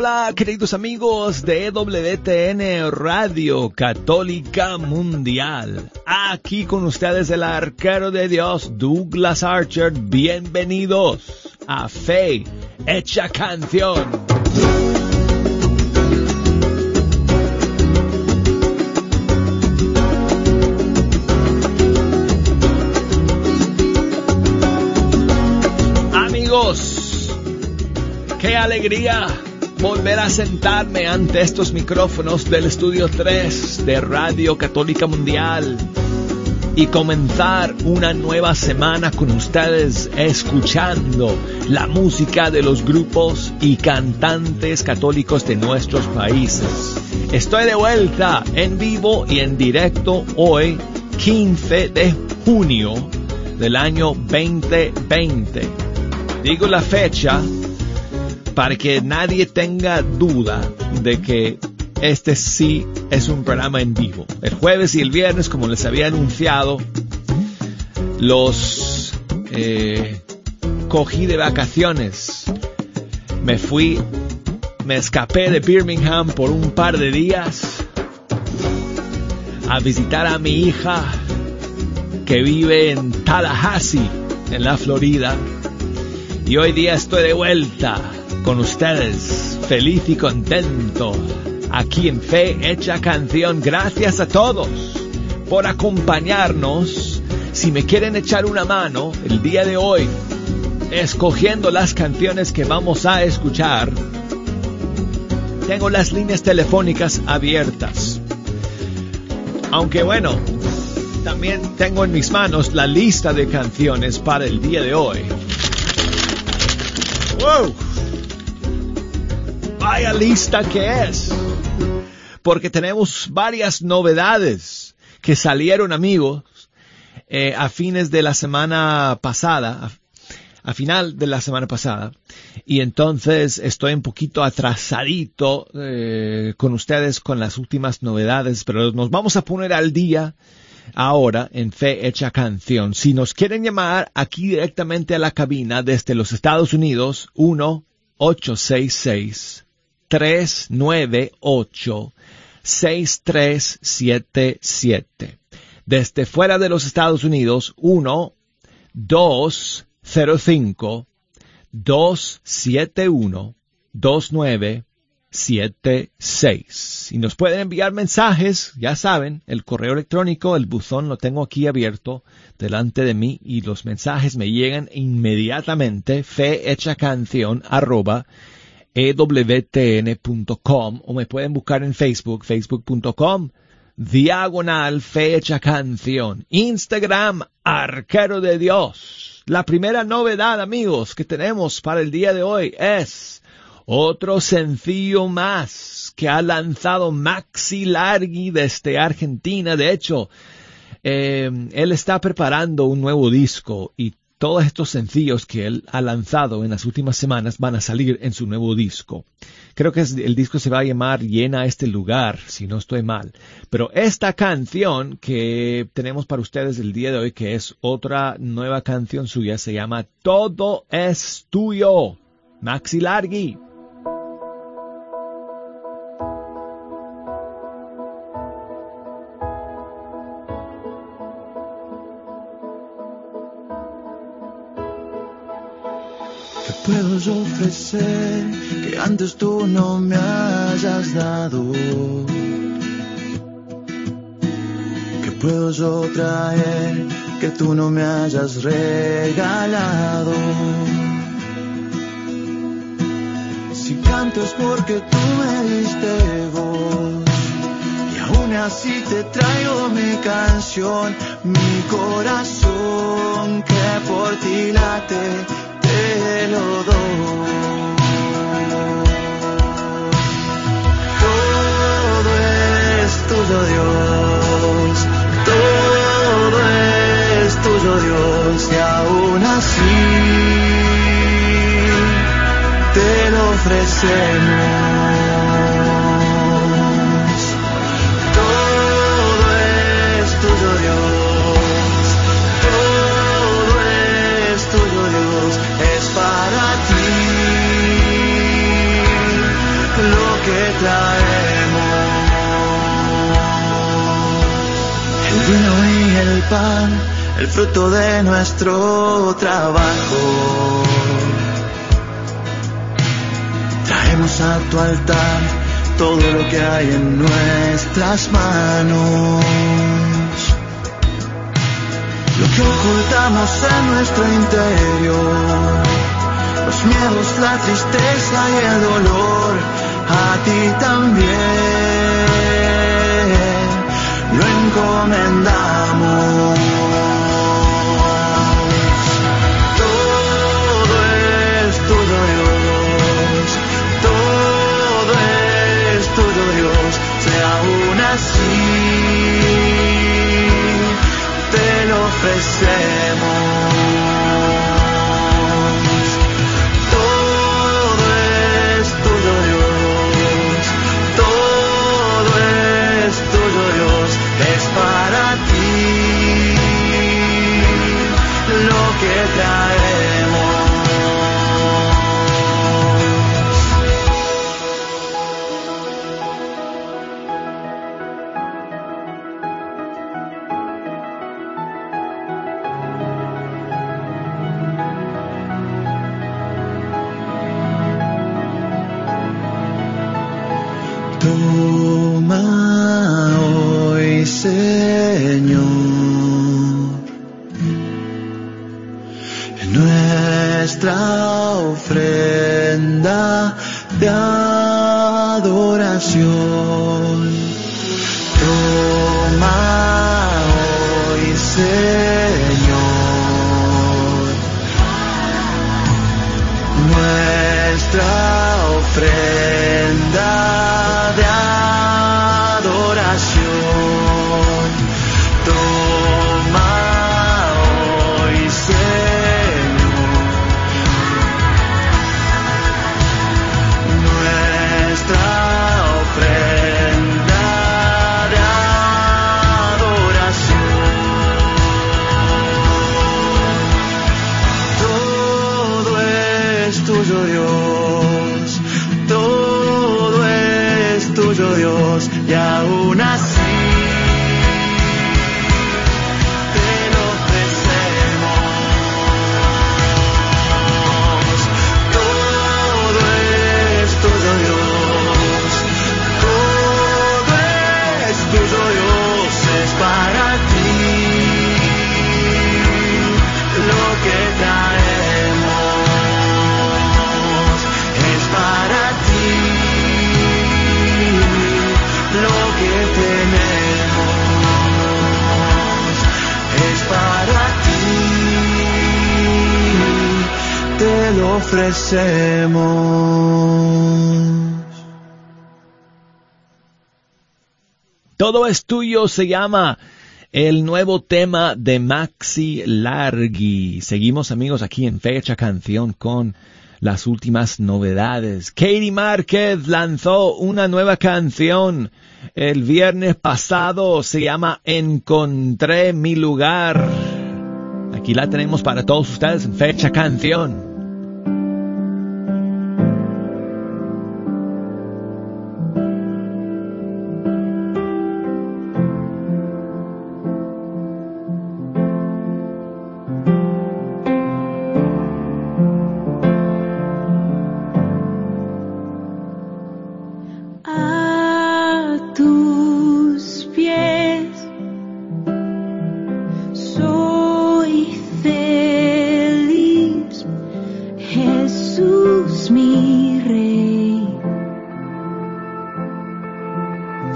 hola, queridos amigos de EWTN Radio Católica Mundial. Aquí con ustedes el arquero de Dios, Douglas Archer. Bienvenidos a Fe Hecha Canción. Amigos, qué alegría volver a sentarme ante estos micrófonos del estudio 3 de Radio Católica Mundial y comenzar una nueva semana con ustedes escuchando la música de los grupos y cantantes católicos de nuestros países. Estoy de vuelta en vivo y en directo hoy, 15 de junio del año 2020. Digo la fecha para que nadie tenga duda de que este sí es un programa en vivo. El jueves y el viernes, como les había anunciado, los eh, cogí de vacaciones. Me fui, me escapé de Birmingham por un par de días a visitar a mi hija que vive en Tallahassee, en la Florida. Y hoy día estoy de vuelta con ustedes, feliz y contento, aquí en Fe Hecha Canción. Gracias a todos por acompañarnos. Si me quieren echar una mano el día de hoy, escogiendo las canciones que vamos a escuchar, tengo las líneas telefónicas abiertas. Aunque bueno, también tengo en mis manos la lista de canciones para el día de hoy. ¡Wow! Vaya lista que es. Porque tenemos varias novedades que salieron amigos eh, a fines de la semana pasada, a, final de la semana pasada. Y entonces estoy un poquito atrasadito eh, con ustedes con las últimas novedades, pero nos vamos a poner al día ahora en Fe Hecha Canción. Si nos quieren llamar aquí directamente a la cabina desde los Estados Unidos, 1 866 398 6377. Desde fuera de los Estados Unidos, 1 205 271 2976. Y nos pueden enviar mensajes, ya saben, el correo electrónico, el buzón lo tengo aquí abierto delante de mí y los mensajes me llegan inmediatamente, fe hecha canción arroba ewtn.com o me pueden buscar en Facebook, facebook.com, diagonal fecha canción, Instagram, arquero de Dios. La primera novedad, amigos, que tenemos para el día de hoy es otro sencillo más que ha lanzado Maxi Largi desde Argentina. De hecho, eh, él está preparando un nuevo disco y todos estos sencillos que él ha lanzado en las últimas semanas van a salir en su nuevo disco. Creo que el disco se va a llamar Llena este lugar, si no estoy mal. Pero esta canción que tenemos para ustedes el día de hoy, que es otra nueva canción suya, se llama Todo es tuyo. Maxi Largi. Traer que tú no me hayas regalado? Si canto es porque tú me diste voz y aún así te traigo mi canción, mi corazón que por ti late te lo doy. Todo es tuyo, Dios. tuyo Dios y aún así te lo ofrecemos. Todo es tuyo Dios, todo es tuyo Dios, es para ti lo que traemos. El vino y el pan el fruto de nuestro trabajo. Traemos a tu altar todo lo que hay en nuestras manos. Lo que ocultamos en nuestro interior, los miedos, la tristeza y el dolor, a ti también lo encomendamos. Todo es tuyo se llama el nuevo tema de Maxi Largi. Seguimos amigos aquí en Fecha Canción con las últimas novedades. Katie Márquez lanzó una nueva canción el viernes pasado. Se llama Encontré mi lugar. Aquí la tenemos para todos ustedes en Fecha Canción.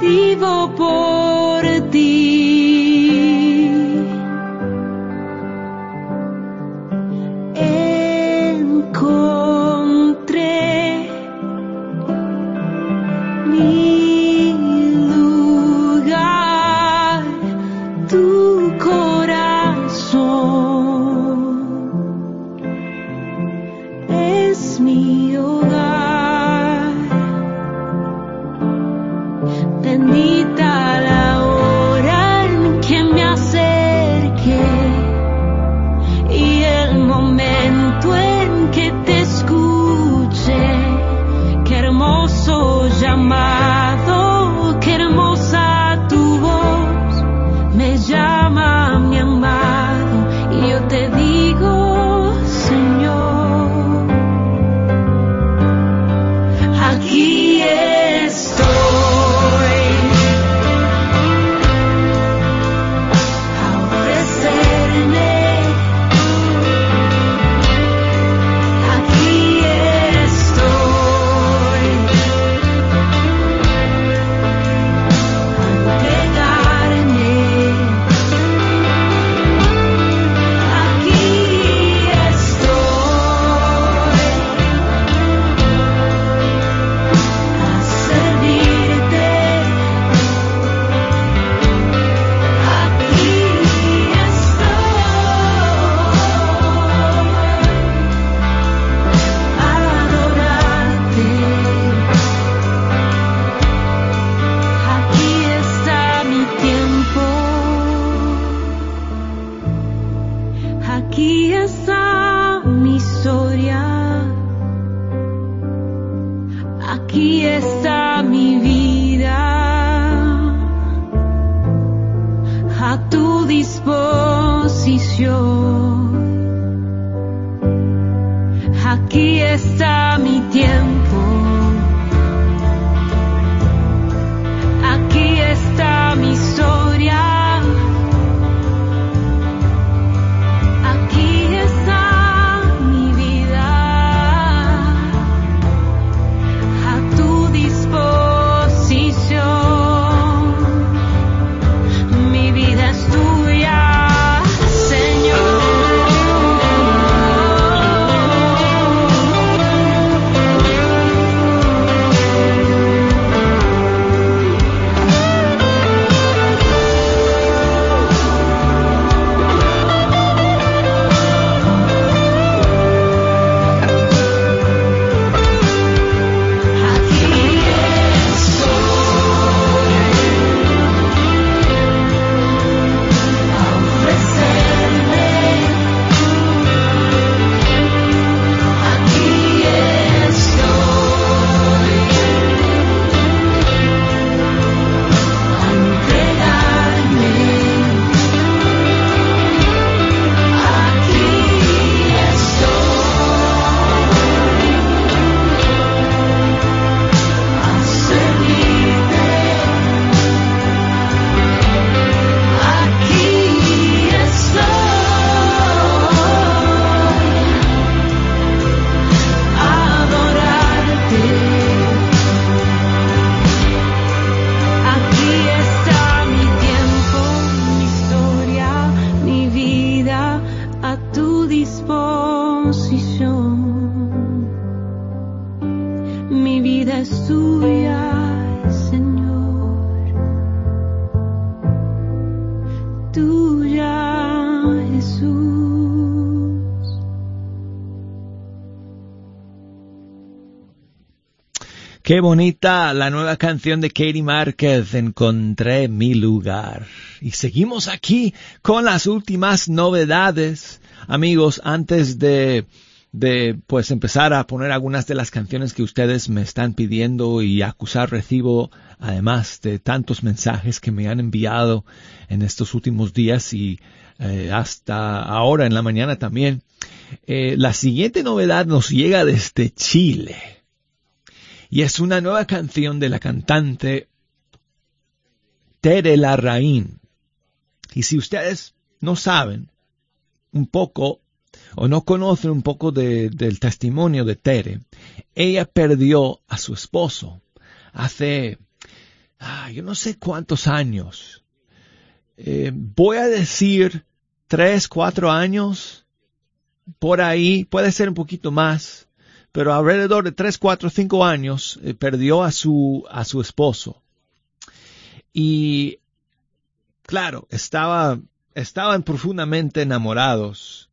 vivo por ti. Aquí está Qué bonita la nueva canción de Katie Márquez, Encontré mi lugar. Y seguimos aquí con las últimas novedades. Amigos, antes de, de pues empezar a poner algunas de las canciones que ustedes me están pidiendo y acusar recibo, además de tantos mensajes que me han enviado en estos últimos días y eh, hasta ahora en la mañana también. Eh, la siguiente novedad nos llega desde Chile. Y es una nueva canción de la cantante Tere Larraín. Y si ustedes no saben un poco o no conocen un poco de- del testimonio de Tere, ella perdió a su esposo hace, ah, yo no sé cuántos años. Eh, voy a decir tres, cuatro años, por ahí, puede ser un poquito más, pero alrededor de tres, cuatro, cinco años eh, perdió a su, a su esposo. Y claro, estaba, estaban profundamente enamorados,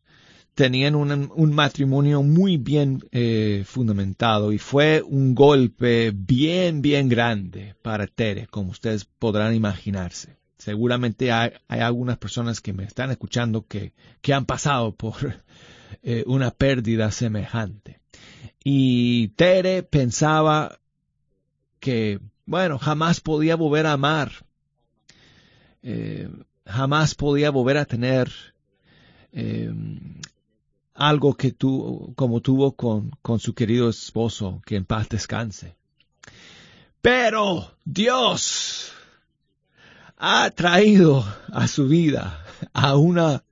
tenían un, matrimonio muy bien eh, fundamentado y fue un golpe bien, bien grande para Tere, como ustedes podrán imaginarse. Seguramente hay, hay algunas personas que me están escuchando que, que han pasado por eh, una pérdida semejante. Y Tere pensaba que, bueno, jamás podía volver a amar, eh, jamás podía volver a tener eh, algo que tu, como tuvo con, con su querido esposo, que en paz descanse. Pero Dios ha traído a su vida a una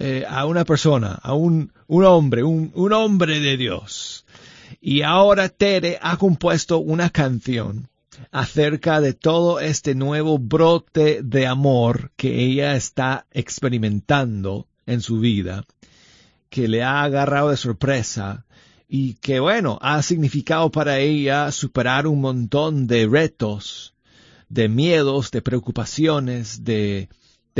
eh, a una persona, a un, un hombre, un, un hombre de Dios. Y ahora Tere ha compuesto una canción acerca de todo este nuevo brote de amor que ella está experimentando en su vida, que le ha agarrado de sorpresa y que bueno, ha significado para ella superar un montón de retos, de miedos, de preocupaciones, de,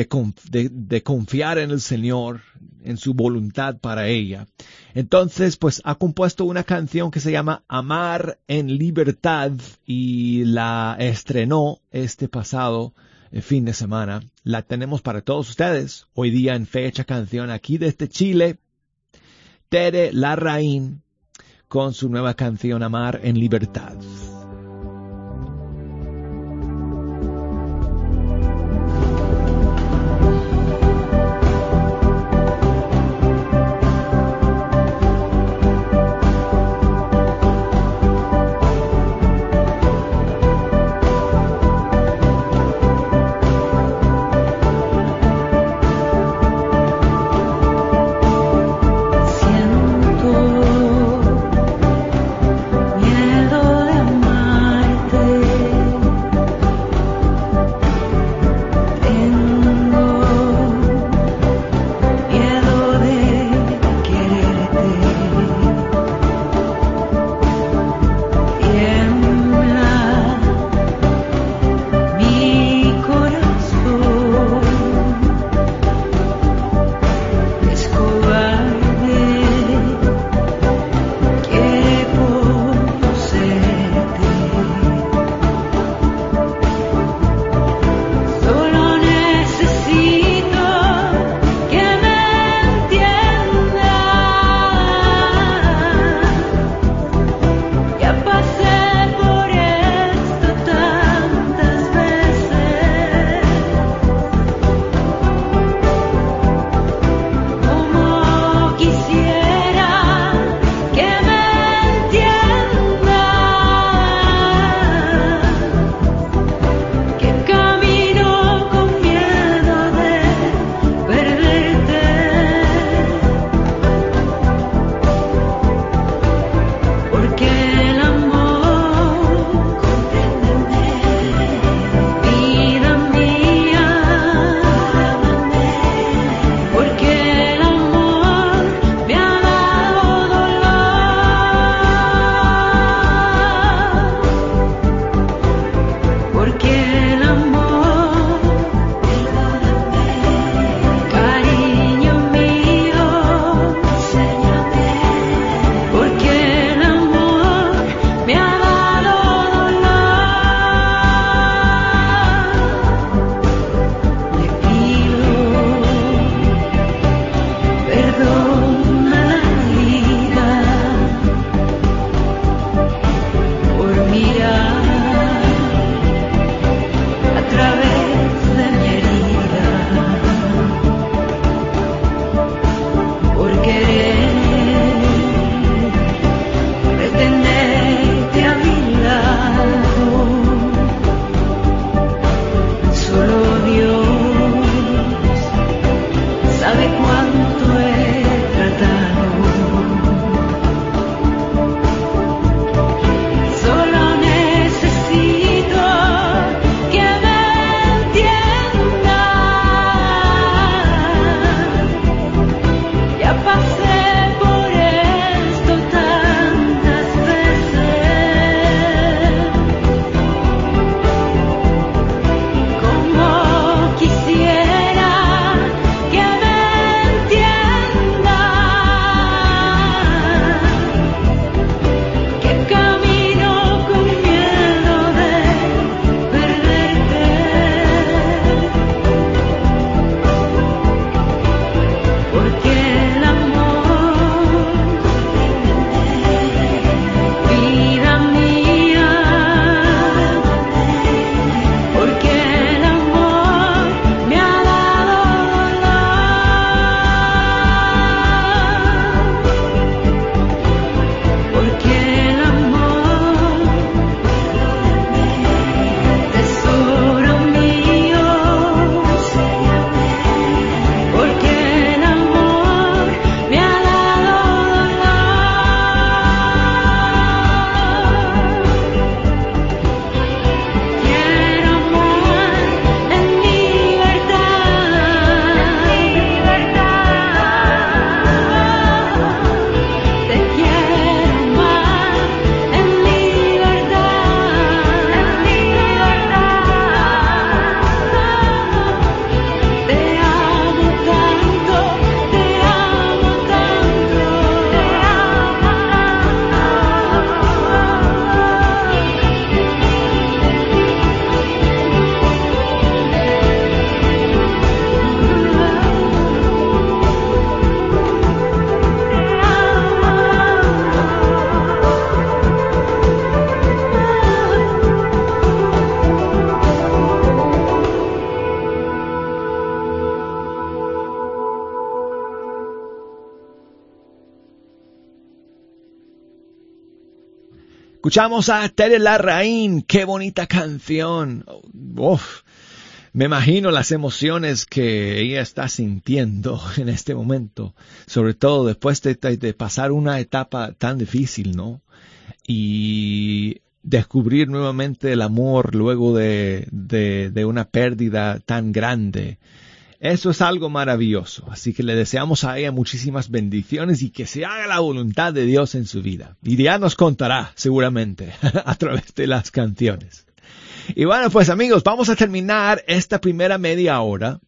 de, confiar en el Señor, en su voluntad para ella. Entonces, pues ha compuesto una canción que se llama Amar en Libertad y la estrenó este pasado el fin de semana, la tenemos para todos ustedes. Hoy día en fecha canción aquí desde Chile, Tere Larraín con su nueva canción Amar en Libertad. Escuchamos a Tere Larraín, qué bonita canción. Uf, me imagino las emociones que ella está sintiendo en este momento, sobre todo después de, pasar una etapa tan difícil, ¿no? Y descubrir nuevamente el amor luego de una pérdida tan grande. Eso es algo maravilloso. Así que le deseamos a ella muchísimas bendiciones y que se haga la voluntad de Dios en su vida. Y ya nos contará, seguramente, a través de las canciones. Y bueno, pues amigos, vamos a terminar esta primera media hora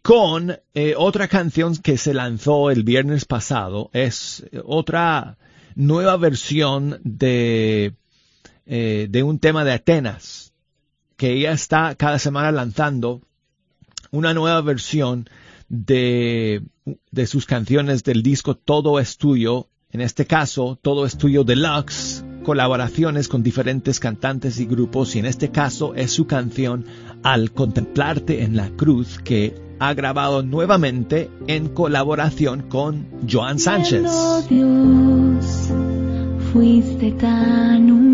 con eh, otra canción que se lanzó el viernes pasado. Es otra nueva versión de, eh, de un tema de Atenas que ella está cada semana lanzando una nueva versión de, de sus canciones del disco Todo es tuyo. En este caso, Todo es tuyo deluxe, colaboraciones con diferentes cantantes y grupos y en este caso es su canción Al contemplarte en la cruz que ha grabado nuevamente en colaboración con Joan Sánchez. Dios, fuiste tan humilde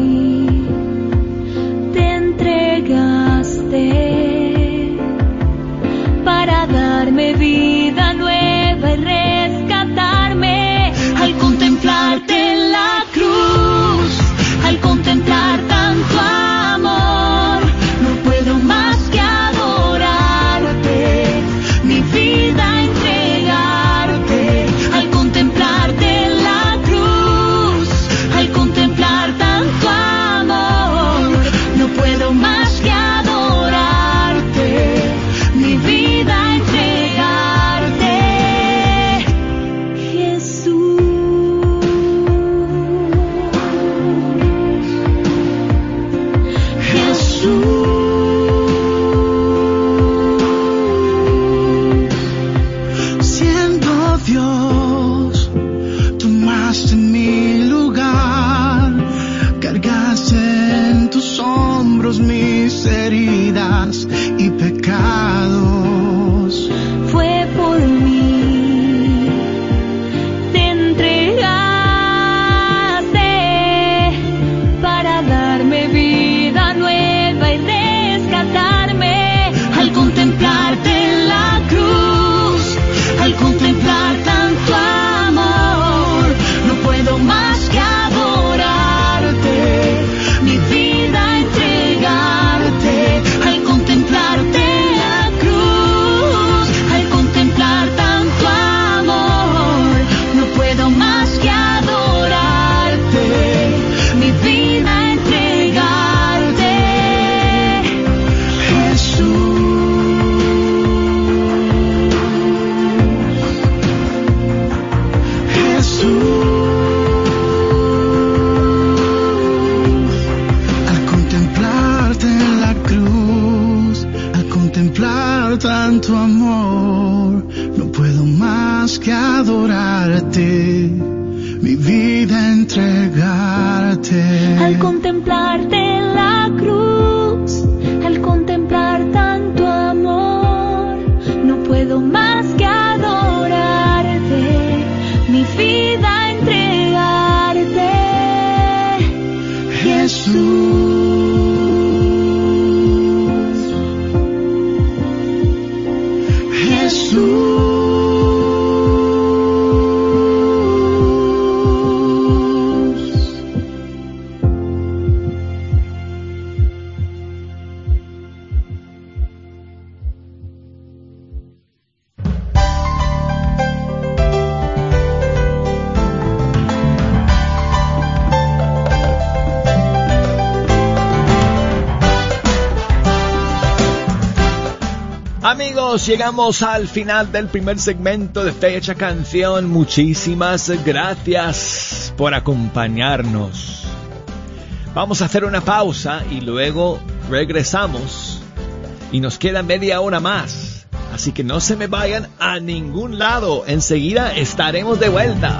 Amigos, llegamos al final del primer segmento de Fecha Canción. Muchísimas gracias por acompañarnos. Vamos a hacer una pausa y luego regresamos y nos queda media hora más. Así que no se me vayan a ningún lado. Enseguida estaremos de vuelta.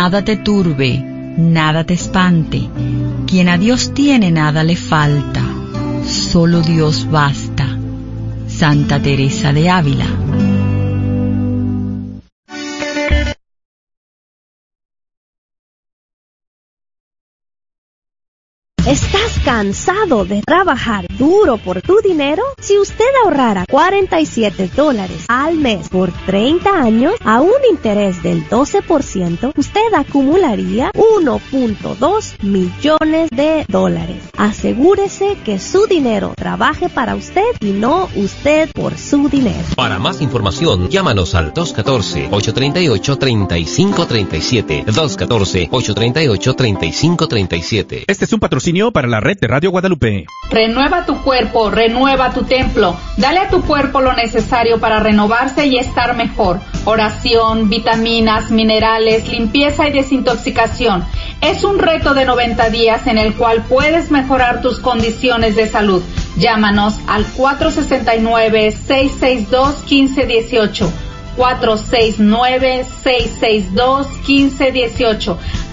Nada te turbe, nada te espante. Quien a Dios tiene nada le falta, solo Dios basta. Santa Teresa de Ávila. ¿Estás cansado de trabajar duro por tu dinero? Si usted ahorrara 47 dólares al mes por 30 años a un interés del 12%, usted acumularía 1.2 millones de dólares. Asegúrese que su dinero trabaje para usted y no usted por su dinero. Para más información, llámanos al 214-838-3537. 214-838-3537. Este es un patrocinio para la red de Radio Guadalupe. Renueva tu cuerpo, renueva tu templo. Dale a tu cuerpo lo necesario para renovarse y estar mejor. Oración, vitaminas, minerales, limpieza y desintoxicación. Es un reto de 90 días en el cual puedes mejorar tus condiciones de salud. Llámanos al 469-662-1518. 469-662-1518.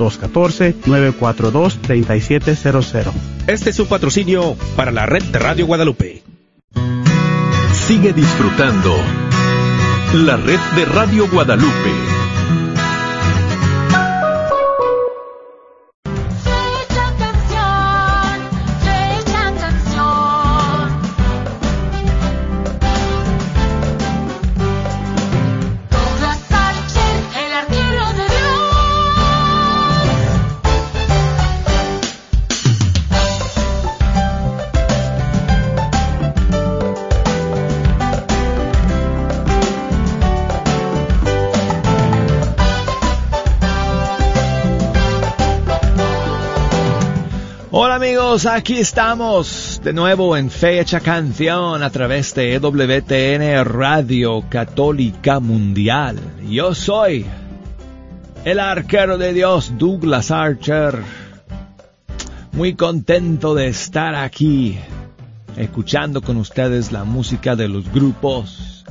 214-942-3700. Este es un patrocinio para la red de Radio Guadalupe. Sigue disfrutando la red de Radio Guadalupe. Aquí estamos de nuevo en Fecha Canción a través de EWTN Radio Católica Mundial. Yo soy el arquero de Dios Douglas Archer. Muy contento de estar aquí escuchando con ustedes la música de los grupos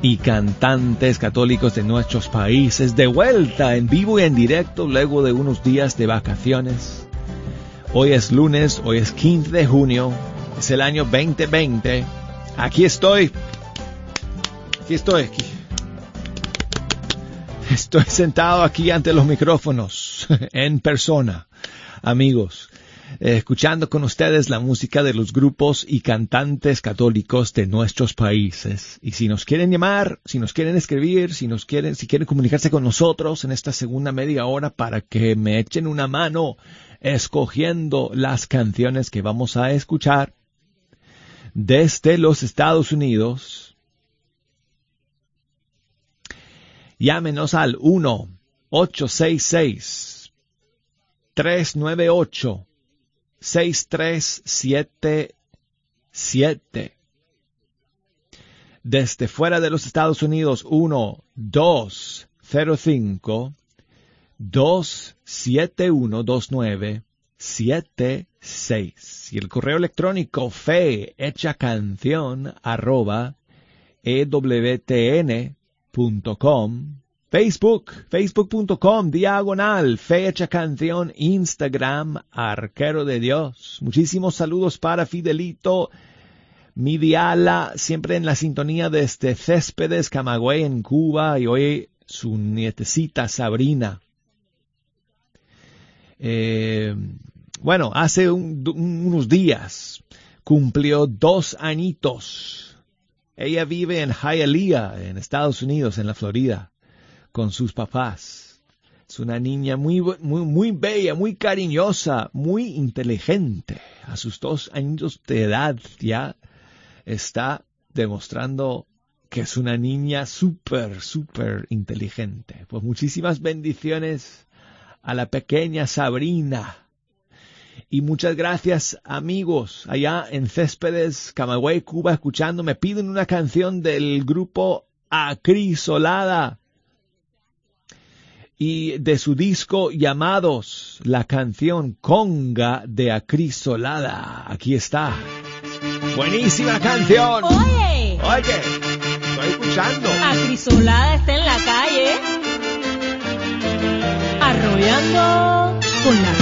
y cantantes católicos de nuestros países de vuelta en vivo y en directo luego de unos días de vacaciones Hoy es lunes, hoy es 15 de junio, es el año 2020. Aquí estoy. Aquí estoy. Aquí. Estoy sentado aquí ante los micrófonos, en persona. Amigos, eh, escuchando con ustedes la música de los grupos y cantantes católicos de nuestros países. Y si nos quieren llamar, si nos quieren escribir, si nos quieren, si quieren comunicarse con nosotros en esta segunda media hora para que me echen una mano escogiendo las canciones que vamos a escuchar desde los Estados Unidos, llámenos al 1 866 398 6377. Desde fuera de los Estados Unidos, 1 205 271 2976 y el correo electrónico fe hecha canción arroba ewtn.com Facebook, facebook.com, diagonal, fecha canción, Instagram, arquero de Dios. Muchísimos saludos para Fidelito, mi diala, siempre en la sintonía de este Céspedes, Camagüey en Cuba, y hoy su nietecita Sabrina. Eh, bueno, hace unos días cumplió dos añitos. Ella vive en Hialeah, en Estados Unidos, en la Florida con sus papás. Es una niña muy, muy, muy bella, muy cariñosa, muy inteligente. A sus dos años de edad ya está demostrando que es una niña súper, súper inteligente. Pues muchísimas bendiciones a la pequeña Sabrina. Y muchas gracias amigos allá en Céspedes, Camagüey, Cuba, escuchando. Me piden una canción del grupo Acrisolada y de su disco Llamados, la canción Conga de Acrisolada. Aquí está. Buenísima canción. Oye. Oye, estoy escuchando. Acrisolada está en la calle. Arrollando con la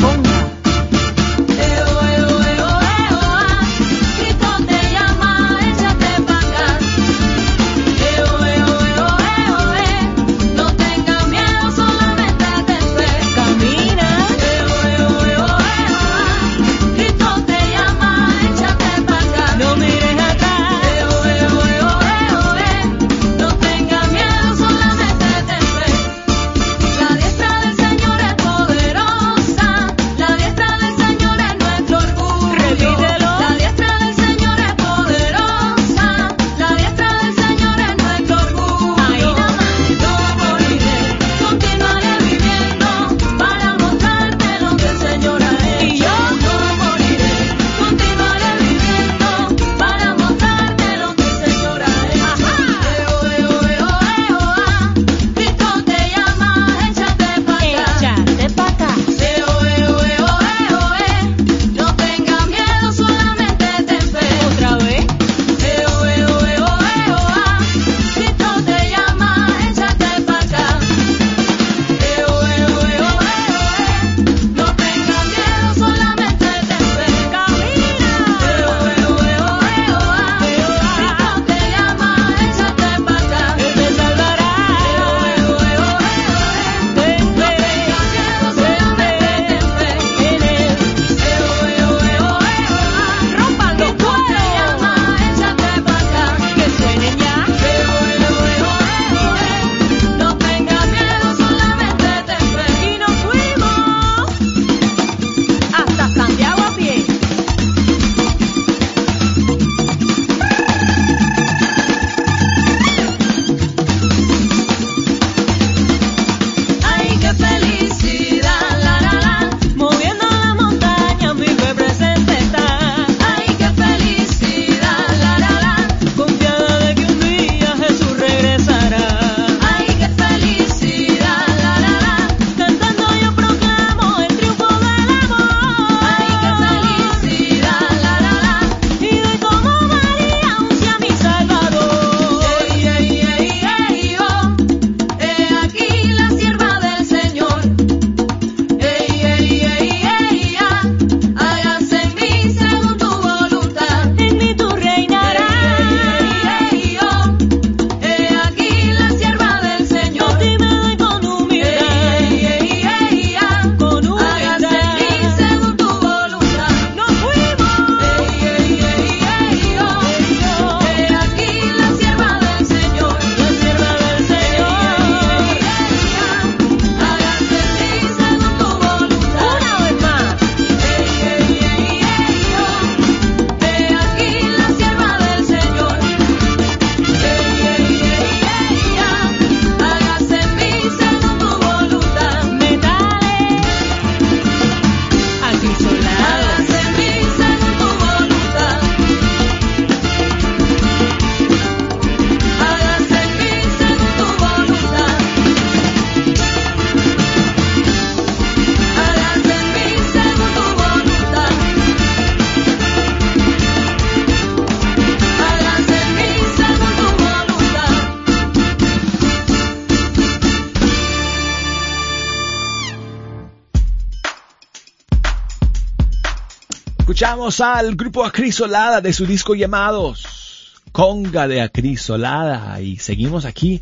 Escuchamos al grupo Acrisolada de su disco llamados Conga de Acrisolada y seguimos aquí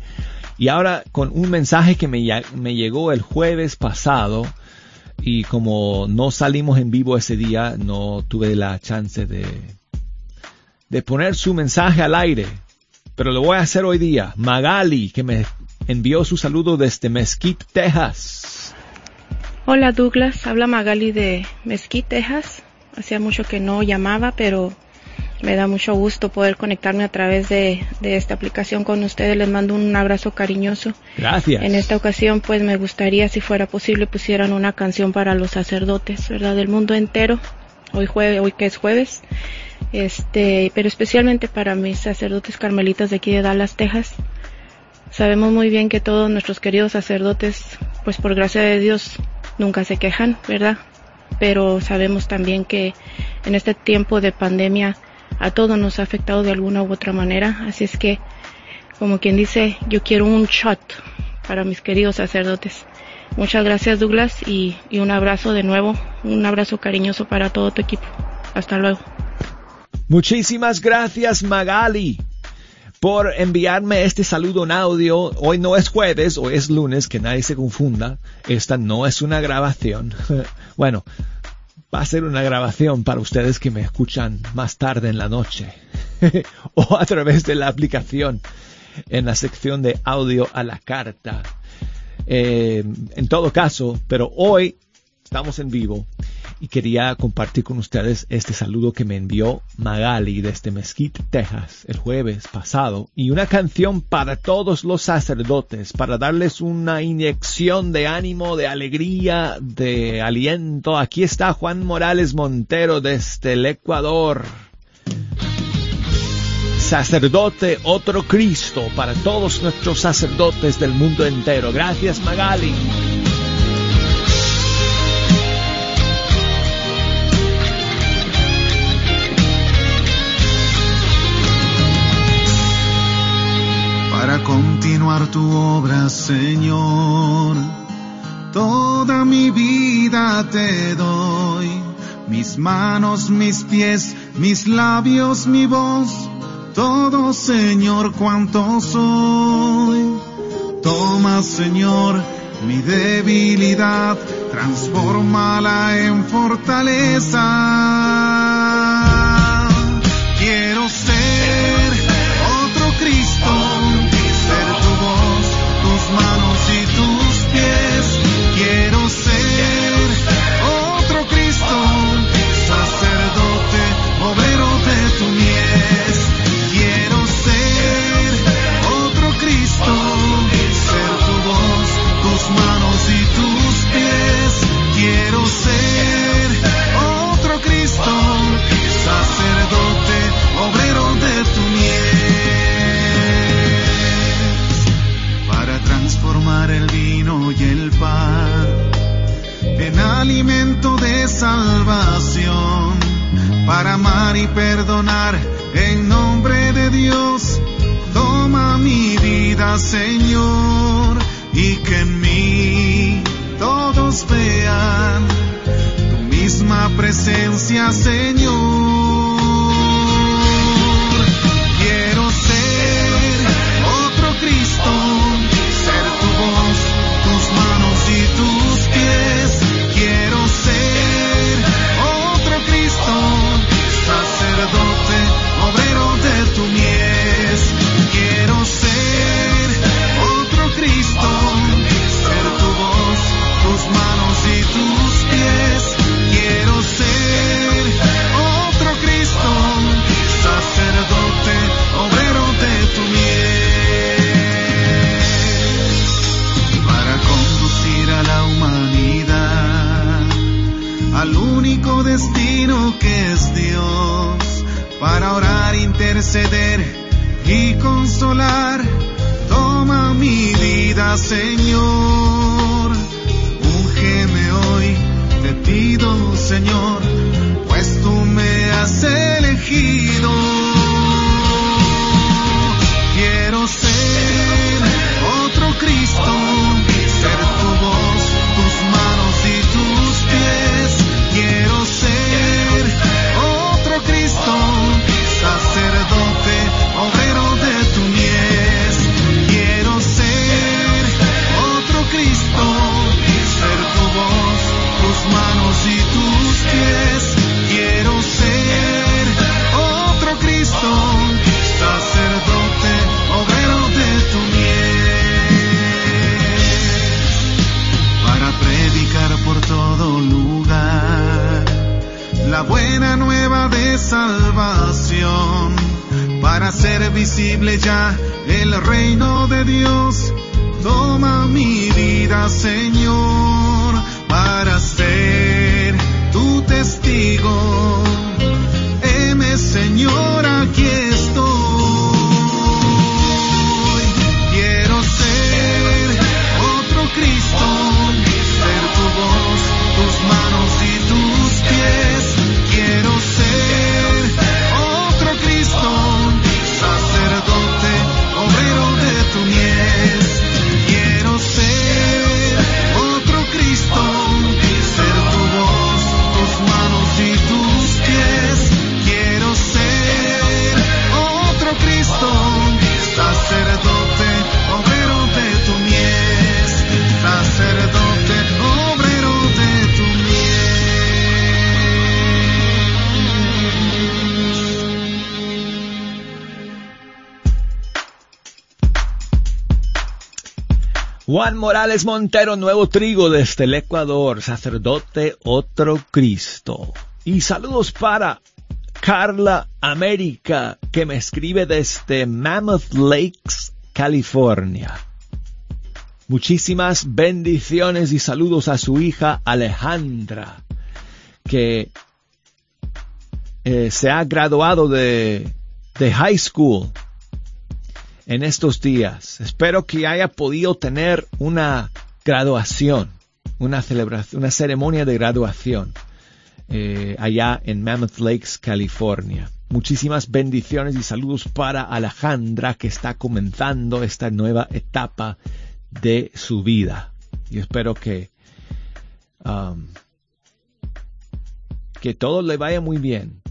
y ahora con un mensaje que me, me llegó el jueves pasado y como no salimos en vivo ese día no tuve la chance de, de poner su mensaje al aire pero lo voy a hacer hoy día. Magali que me envió su saludo desde Mesquite, Texas. Hola Douglas, habla Magali de Mesquite, Texas. Hacía mucho que no llamaba, pero me da mucho gusto poder conectarme a través de, de, esta aplicación con ustedes. Les mando un abrazo cariñoso. Gracias. En esta ocasión, pues me gustaría, si fuera posible, pusieran una canción para los sacerdotes, ¿verdad? Del mundo entero. Hoy jueves, hoy que es jueves. Este, pero especialmente para mis sacerdotes carmelitas de aquí de Dallas, Texas. Sabemos muy bien que todos nuestros queridos sacerdotes, pues por gracia de Dios, nunca se quejan, ¿verdad? Pero sabemos también que en este tiempo de pandemia a todos nos ha afectado de alguna u otra manera. Así es que, como quien dice, yo quiero un shot para mis queridos sacerdotes. Muchas gracias Douglas y, y un abrazo de nuevo, un abrazo cariñoso para todo tu equipo. Hasta luego. Muchísimas gracias Magali por enviarme este saludo en audio. Hoy no es jueves, hoy es lunes, que nadie se confunda. Esta no es una grabación. bueno, va a ser una grabación para ustedes que me escuchan más tarde en la noche o a través de la aplicación en la sección de audio a la carta. Eh, en todo caso, pero hoy estamos en vivo y quería compartir con ustedes este saludo que me envió Magali desde Mesquite, Texas, el jueves pasado, y una canción para todos los sacerdotes, para darles una inyección de ánimo, de alegría, de aliento. Aquí está Juan Morales Montero desde el Ecuador. Sacerdote, otro Cristo para todos nuestros sacerdotes del mundo entero. Gracias Magali. Continuar tu obra, Señor. Toda mi vida te doy, mis manos, mis pies, mis labios, mi voz, todo, Señor, cuanto soy. Toma, Señor, mi debilidad, transfórmala en fortaleza. Salvación, para amar y perdonar en nombre de Dios. Toma mi vida, Señor, y que en mí todos vean tu misma presencia, Señor. Juan Morales Montero, nuevo trigo desde el Ecuador, sacerdote otro Cristo. Y saludos para Carla América, que me escribe desde Mammoth Lakes, California. Muchísimas bendiciones y saludos a su hija Alejandra, que eh, se ha graduado de, de high school en estos días. Espero que haya podido tener una graduación, una celebración, una ceremonia de graduación eh, allá en Mammoth Lakes, California. Muchísimas bendiciones y saludos para Alejandra que está comenzando esta nueva etapa de su vida. Y espero que um, que todo le vaya muy bien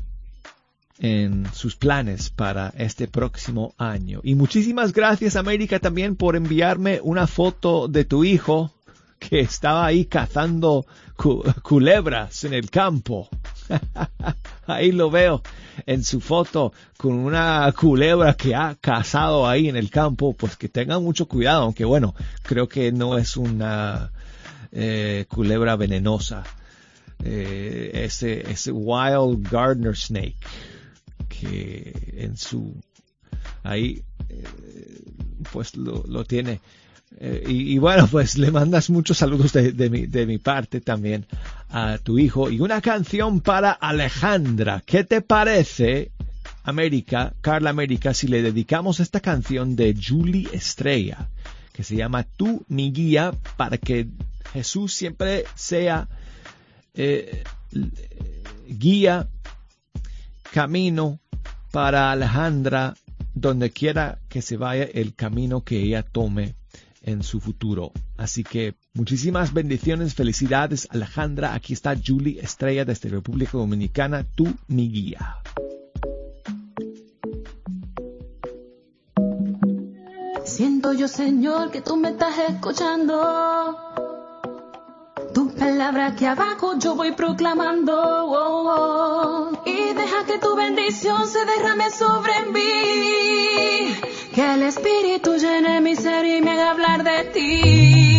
en sus planes para este próximo año. Y muchísimas gracias América también por enviarme una foto de tu hijo que estaba ahí cazando cu culebras en el campo. ahí lo veo en su foto con una culebra que ha cazado ahí en el campo. Pues que tengan mucho cuidado, aunque bueno, creo que no es una eh, culebra venenosa. Eh, ese, ese wild gardener snake que en su ahí eh, pues lo, lo tiene. Eh, y, bueno pues le mandas muchos saludos de, de mi parte también a tu hijo. Y una canción para Alejandra. ¿qué te parece América Carla América si le dedicamos esta canción de Julie Estrella que se llama Tú mi guía para que Jesús siempre sea eh, guía camino para Alejandra donde quiera que se vaya el camino que ella tome en su futuro. Así que muchísimas bendiciones, felicidades Alejandra. Aquí está Julie Estrella desde República Dominicana, tú mi guía. Siento yo, Señor, que tú me estás escuchando. Tu palabra que abajo yo voy proclamando. Oh, oh. Y deja que tu bendición se derrame sobre mí. Que el Espíritu llene mi ser y me haga hablar de ti.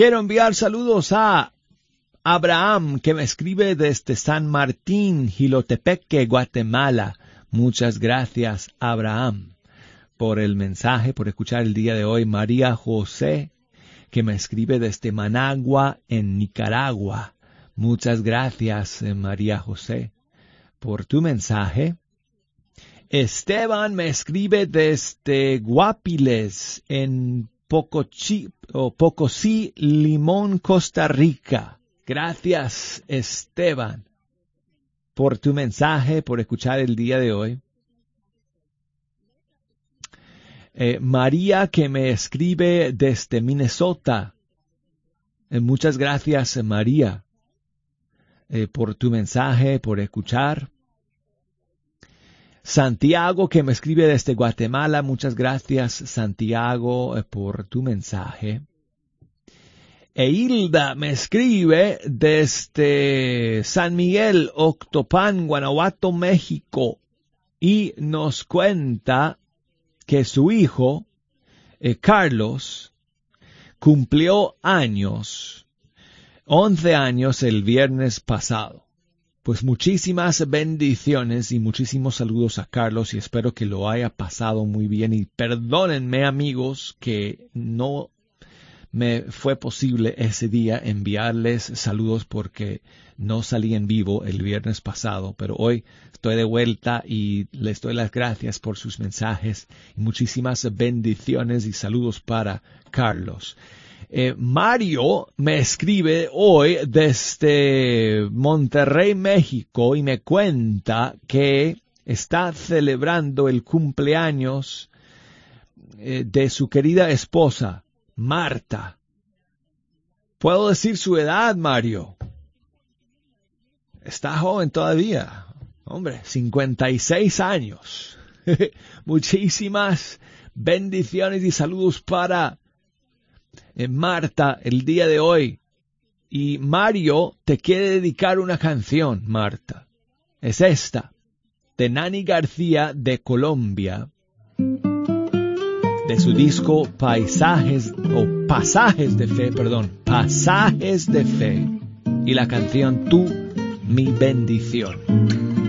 Quiero enviar saludos a Abraham, que me escribe desde San Martín, Gilotepeque, Guatemala. Muchas gracias, Abraham, por el mensaje, por escuchar el día de hoy. María José, que me escribe desde Managua, en Nicaragua. Muchas gracias, eh, María José, por tu mensaje. Esteban me escribe desde Guapiles, en Pocochi, o Pocosí, Limón, Costa Rica. Gracias, Esteban, por tu mensaje, por escuchar el día de hoy. Eh, María que me escribe desde Minnesota. Eh, muchas gracias, María, eh, por tu mensaje, por escuchar. Santiago que me escribe desde Guatemala. Muchas gracias, Santiago, por tu mensaje. E Hilda me escribe desde San Miguel, Octopan, Guanajuato, México, y nos cuenta que su hijo, eh, Carlos, cumplió años, once años el viernes pasado. Pues muchísimas bendiciones y muchísimos saludos a Carlos y espero que lo haya pasado muy bien y perdónenme amigos que no me fue posible ese día enviarles saludos porque no salí en vivo el viernes pasado, pero hoy estoy de vuelta y les doy las gracias por sus mensajes y muchísimas bendiciones y saludos para Carlos. Eh, Mario me escribe hoy desde Monterrey, México, y me cuenta que está celebrando el cumpleaños eh, de su querida esposa, Marta. Puedo decir su edad, Mario. Está joven todavía. Hombre, 56 años. Muchísimas bendiciones y saludos para Marta el día de hoy. Y Mario te quiere dedicar una canción, Marta. Es esta, de Nani García de Colombia de su disco Paisajes o Pasajes de Fe, perdón, Pasajes de Fe y la canción Tú, mi bendición.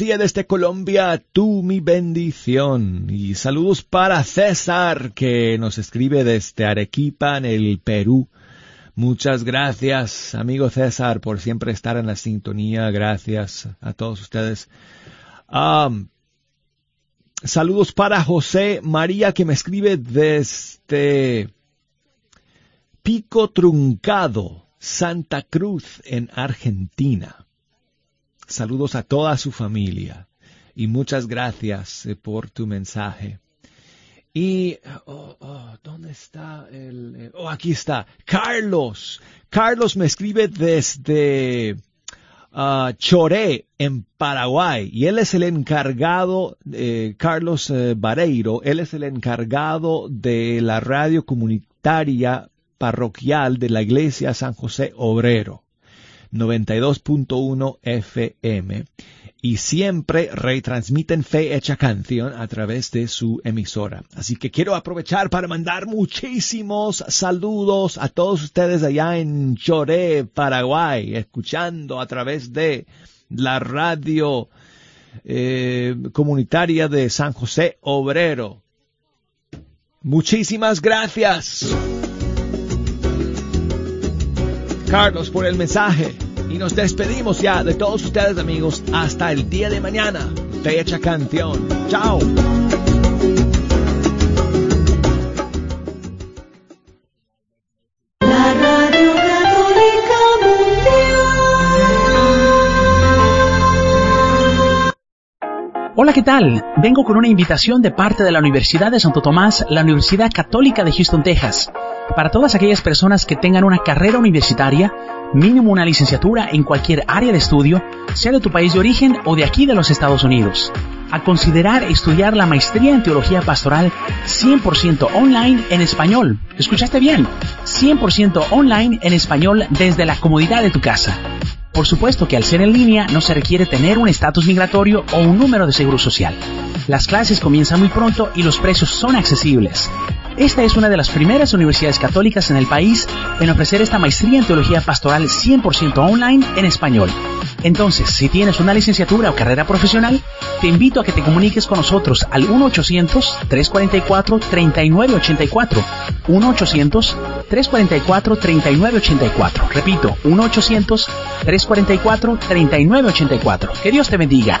García desde Colombia, tú mi bendición. Y saludos para César, que nos escribe desde Arequipa, en el Perú. Muchas gracias, amigo César, por siempre estar en la sintonía. Gracias a todos ustedes. saludos para José María, que me escribe desde Pico Truncado, Santa Cruz, en Argentina. Saludos a toda su familia y muchas gracias eh, por tu mensaje. Y, oh, oh, ¿dónde está el, eh, Oh, aquí está. Carlos. Carlos me escribe desde uh, Choré, en Paraguay. Y él es el encargado, eh, Carlos Vareiro, él es el encargado de la radio comunitaria parroquial de la iglesia San José Obrero. 92.1 FM y siempre retransmiten Fe Hecha Canción a través de su emisora. Así que quiero aprovechar para mandar muchísimos saludos a todos ustedes allá en Choré, Paraguay, escuchando a través de la radio eh, comunitaria de San José Obrero. Muchísimas gracias. Carlos por el mensaje. Y nos despedimos ya de todos ustedes amigos hasta el día de mañana. Fecha canción. Chao. Hola, ¿qué tal? Vengo con una invitación de parte de la Universidad de Santo Tomás, la Universidad Católica de Houston, Texas para todas aquellas personas que tengan una carrera universitaria, mínimo una licenciatura en cualquier área de estudio, sea de tu país de origen o de aquí de los Estados Unidos, a considerar estudiar la maestría en teología pastoral 100% online en español. ¿Escuchaste bien? 100% online en español desde la comodidad de tu casa. Por supuesto que al ser en línea no se requiere tener un estatus migratorio o un número de seguro social. Las clases comienzan muy pronto y los precios son accesibles. Esta es una de las primeras universidades católicas en el país en ofrecer esta maestría en teología pastoral 100% online en español. Entonces, si tienes una licenciatura o carrera profesional, te invito a que te comuniques con nosotros al 1-800-344-3984. 1-800-344-3984. Repito, 1-800-344-3984. Que Dios te bendiga.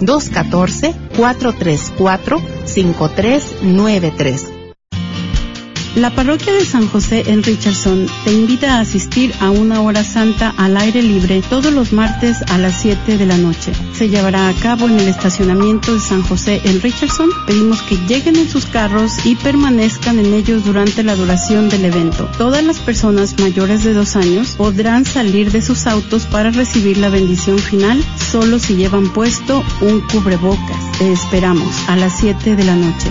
214-434-5393. La parroquia de San José en Richardson te invita a asistir a una hora santa al aire libre todos los martes a las 7 de la noche. Se llevará a cabo en el estacionamiento de San José en Richardson. Pedimos que lleguen en sus carros y permanezcan en ellos durante la duración del evento. Todas las personas mayores de dos años podrán salir de sus autos para recibir la bendición final solo si llevan puesto un cubrebocas. Te esperamos a las 7 de la noche.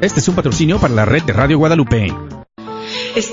Este es un patrocinio para la red de Radio Guadalupe.